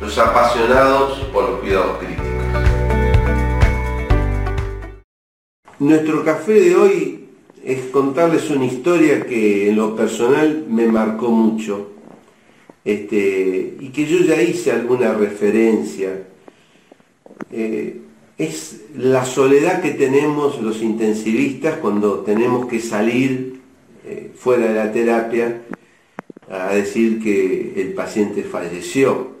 los apasionados por los cuidados críticos. Nuestro café de hoy es contarles una historia que en lo personal me marcó mucho este, y que yo ya hice alguna referencia. Eh, es la soledad que tenemos los intensivistas cuando tenemos que salir eh, fuera de la terapia a decir que el paciente falleció.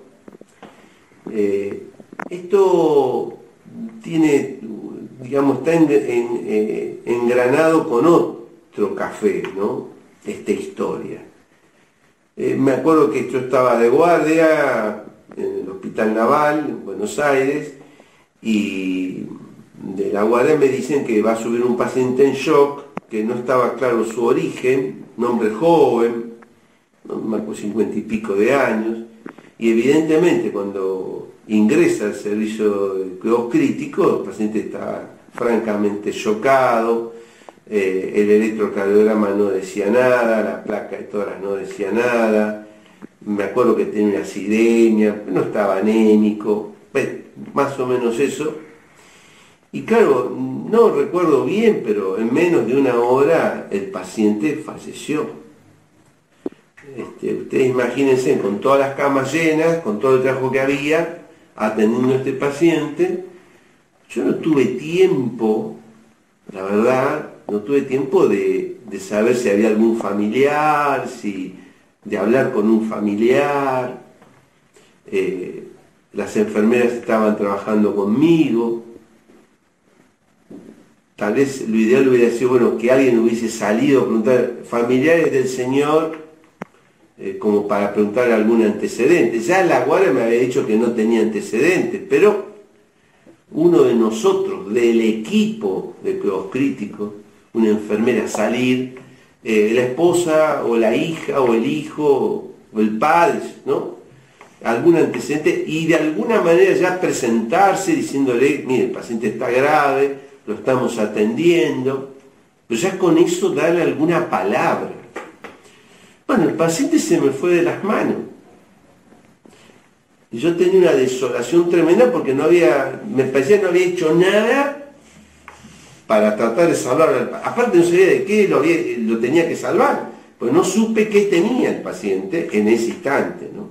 Eh, esto tiene, digamos, está eh, engranado con otro café, ¿no? Esta historia. Eh, me acuerdo que yo estaba de guardia en el Hospital Naval, en Buenos Aires, y de la guardia me dicen que va a subir un paciente en shock, que no estaba claro su origen, un hombre joven, ¿no? cincuenta y pico de años, y evidentemente cuando ingresa al servicio críticos, el paciente está francamente chocado, eh, el electrocardiograma no decía nada, la placa de toras no decía nada, me acuerdo que tenía una sirenia, no estaba anémico, más o menos eso. Y claro, no recuerdo bien, pero en menos de una hora el paciente falleció. Este, ustedes imagínense con todas las camas llenas, con todo el trabajo que había, atendiendo a este paciente. Yo no tuve tiempo, la verdad, no tuve tiempo de, saber si había algún familiar, si, de hablar con un familiar. Eh, las enfermeras estaban trabajando conmigo. Tal vez lo ideal hubiera sido, bueno, que alguien hubiese salido a preguntar, familiares del Señor, eh, como para preguntar algún antecedente. Ya la guardia me había dicho que no tenía antecedentes, pero uno de nosotros, del equipo de cuidados críticos, una enfermera salir, eh, la esposa o la hija o el hijo o el padre, ¿no? Algún antecedente y de alguna manera ya presentarse diciéndole, mire, el paciente está grave, lo estamos atendiendo, pero ya con eso darle alguna palabra. Bueno, el paciente se me fue de las manos. Y yo tenía una desolación tremenda porque no había, me parecía que no había hecho nada para tratar de salvar al paciente. Aparte no sabía de qué lo, lo tenía que salvar, pues no supe qué tenía el paciente en ese instante. ¿no?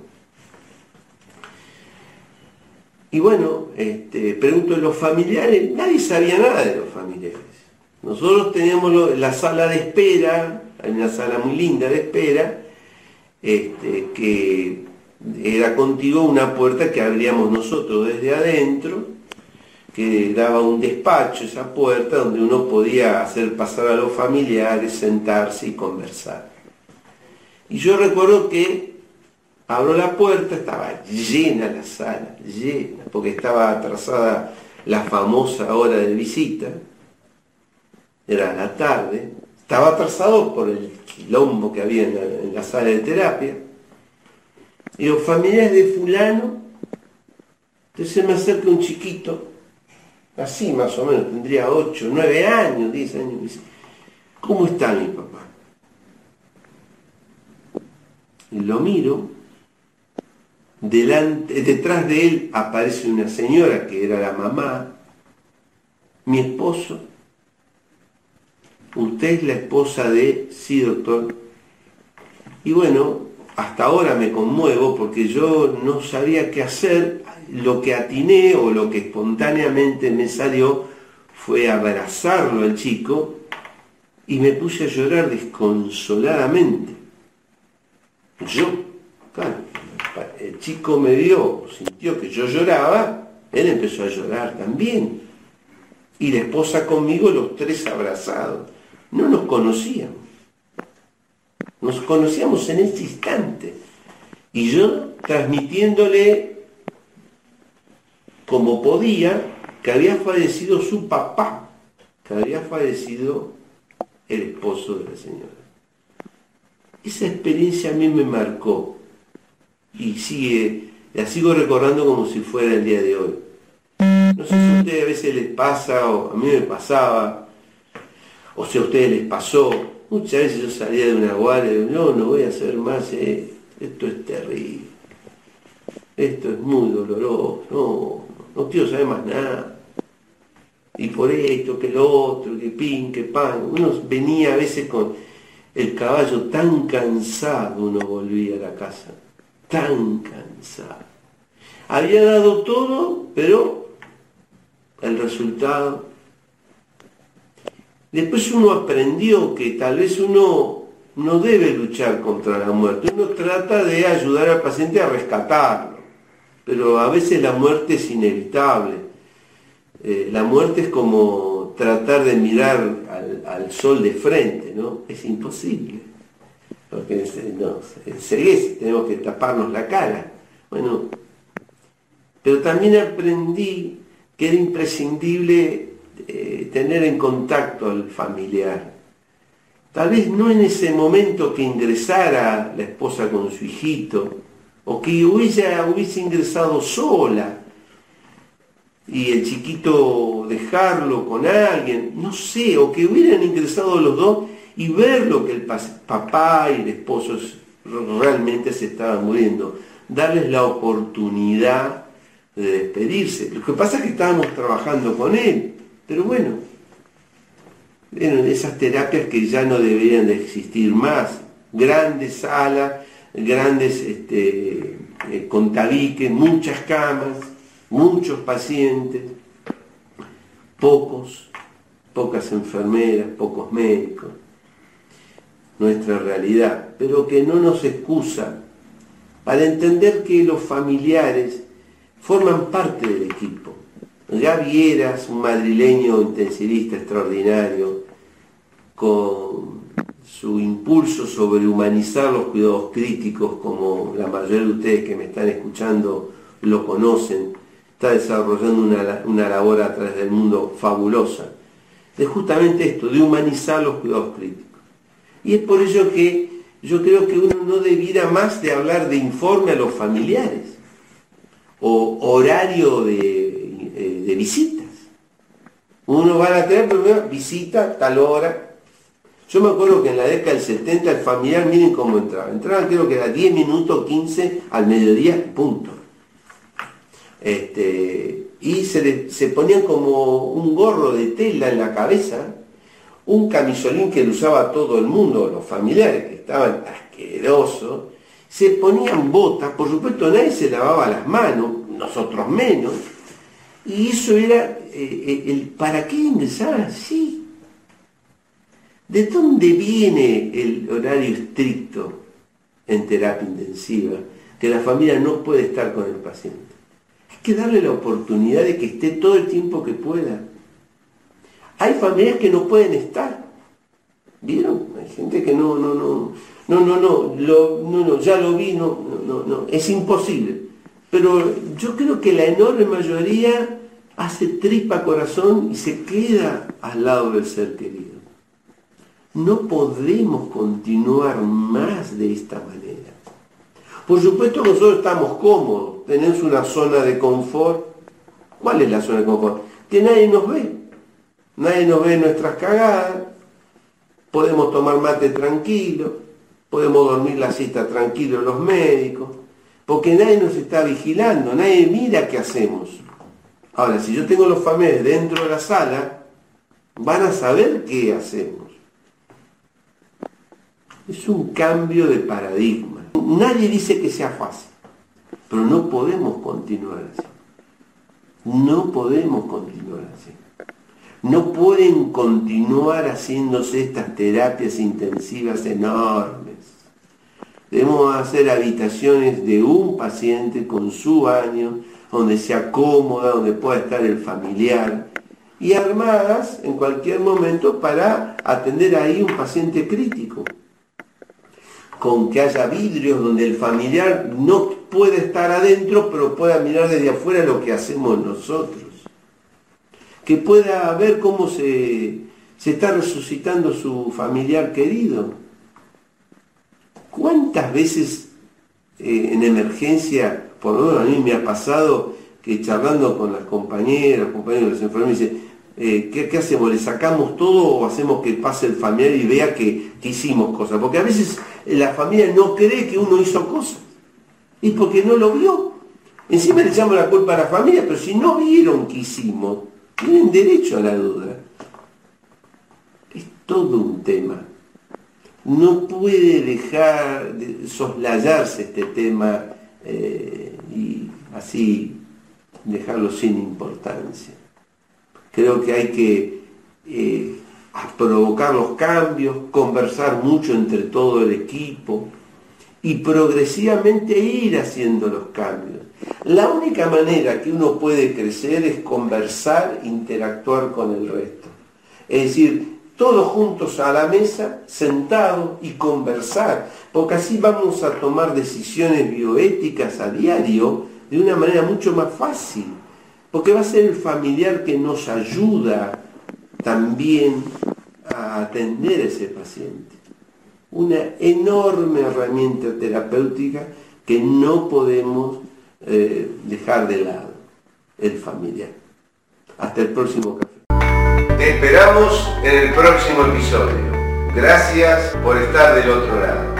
Y bueno, este, pregunto de los familiares, nadie sabía nada de los familiares. Nosotros teníamos la sala de espera, hay una sala muy linda de espera, este, que era contigo una puerta que abríamos nosotros desde adentro, que daba un despacho, esa puerta donde uno podía hacer pasar a los familiares, sentarse y conversar. Y yo recuerdo que abro la puerta, estaba llena la sala, llena, porque estaba atrasada la famosa hora de visita, era la tarde, estaba atrasado por el quilombo que había en la, sala de terapia. Y los familiares de fulano, entonces me acerca un chiquito, así más o menos, tendría 8, 9 años, 10 años, y dice, ¿cómo está mi papá? Y lo miro, delante, detrás de él aparece una señora que era la mamá, mi esposo, usted es la esposa de, sí doctor. Y bueno, hasta ahora me conmuevo porque yo no sabía qué hacer, lo que atiné o lo que espontáneamente me salió fue abrazarlo al chico y me puse a llorar desconsoladamente. Yo, claro, el chico me vio, sintió que yo lloraba, él empezó a llorar también. Y la esposa conmigo, los tres abrazados no nos conocíamos. Nos conocíamos en ese instante. Y yo transmitiéndole como podía, que había fallecido su papá, que había fallecido el esposo de la señora. Esa experiencia a mí me marcó y sigue, la sigo recordando como si fuera el día de hoy. No sé si a ustedes a veces les pasa, o a mí me pasaba, o si a ustedes les pasó. Muchas veces yo salía de una guardia y no, no voy a hacer más, eh, esto es terrible, esto es muy doloroso, no, no quiero saber más nada. Y por esto, que lo otro, que pin, que pan. Uno venía a veces con el caballo tan cansado, uno volvía a la casa, tan cansado. Había dado todo, pero el resultado. Después uno aprendió que tal vez uno no debe luchar contra la muerte, uno trata de ayudar al paciente a rescatarlo, pero a veces la muerte es inevitable. Eh, la muerte es como tratar de mirar al, sol de frente, ¿no? Es imposible. Porque no, tenemos que taparnos la cara. Bueno, pero también aprendí que era imprescindible eh, tener en contacto al familiar. Tal vez no en ese momento que ingresara la esposa con su hijito, o que ella hubiese ingresado sola, y el chiquito dejarlo con alguien, no sé, o que hubieran ingresado los dos y ver lo que el papá y el esposo realmente se estaban muriendo, darles la oportunidad de despedirse. Lo que pasa es que estábamos trabajando con él, pero bueno, eran esas terapias que ya no deberían de existir más, grandes salas, grandes este, eh, con muchas camas, muchos pacientes, pocos, pocas enfermeras, pocos médicos, nuestra realidad, pero que no nos excusa para entender que los familiares forman parte del equipo. Ya vieras un madrileño intensivista extraordinario con su impulso sobre humanizar los cuidados críticos, como la mayoría de ustedes que me están escuchando lo conocen, está desarrollando una, una labor a través del mundo fabulosa, de justamente esto, de humanizar los cuidados críticos. Y es por ello que yo creo que uno no debiera más de hablar de informe a los familiares o horario de, de visitas. Uno va a tener visita tal hora. Yo me acuerdo que en la década del 70 el familiar, miren cómo entraba. Entraba creo que era 10 minutos, 15 al mediodía, punto. Este, y se, se ponían como un gorro de tela en la cabeza, un camisolín que lo usaba todo el mundo, los familiares que estaban asquerosos, se ponían botas, por supuesto nadie se lavaba las manos, nosotros menos, y eso era eh, eh, el para qué ingresar así. ¿De dónde viene el horario estricto en terapia intensiva? Que la familia no puede estar con el paciente. Hay que darle la oportunidad de que esté todo el tiempo que pueda. Hay familias que no pueden estar. ¿Vieron? Hay gente que no, no, no, no, no, no, no, no, ya lo vi, no, no, no, no, es imposible. Pero yo creo que la enorme mayoría hace tripa corazón y se queda al lado del ser querido. No podemos continuar más de esta manera. Por supuesto nosotros estamos cómodos, tenemos una zona de confort. ¿Cuál es la zona de confort? Que nadie nos ve. Nadie nos ve nuestras cagadas. Podemos tomar mate tranquilo. Podemos dormir la siesta tranquilo los médicos. Porque nadie nos está vigilando, nadie mira qué hacemos. Ahora, si yo tengo los familiares dentro de la sala, van a saber qué hacemos. Es un cambio de paradigma. Nadie dice que sea fácil, pero no podemos continuar así. No podemos continuar así. No pueden continuar haciéndose estas terapias intensivas enormes. Debemos hacer habitaciones de un paciente con su baño, donde sea cómoda, donde pueda estar el familiar, y armadas en cualquier momento para atender ahí un paciente crítico con que haya vidrios donde el familiar no puede estar adentro, pero pueda mirar desde afuera lo que hacemos nosotros. Que pueda ver cómo se, se está resucitando su familiar querido. ¿Cuántas veces eh, en emergencia, por lo menos a mí me ha pasado que charlando con las compañeras, compañeros de los enfermeros, dice, eh, ¿qué, hacemos? ¿Le sacamos todo o hacemos que pase el familiar y vea que, hicimos cosas? Porque a veces la familia no cree que uno hizo cosas. Y porque no lo vio. Encima le echamos la culpa a la familia, pero si no vieron que hicimos, tienen derecho a la duda. Es todo un tema. No puede dejar de soslayarse este tema eh, y así dejarlo sin importancia. Creo que hay que eh, provocar los cambios, conversar mucho entre todo el equipo y progresivamente ir haciendo los cambios. La única manera que uno puede crecer es conversar, interactuar con el resto. Es decir, todos juntos a la mesa, sentados y conversar, porque así vamos a tomar decisiones bioéticas a diario de una manera mucho más fácil, porque va a ser el familiar que nos ayuda también a atender a ese paciente. Una enorme herramienta terapéutica que no podemos eh, dejar de lado, el familiar. Hasta el próximo café. Esperamos en el próximo episodio. Gracias por estar del otro lado.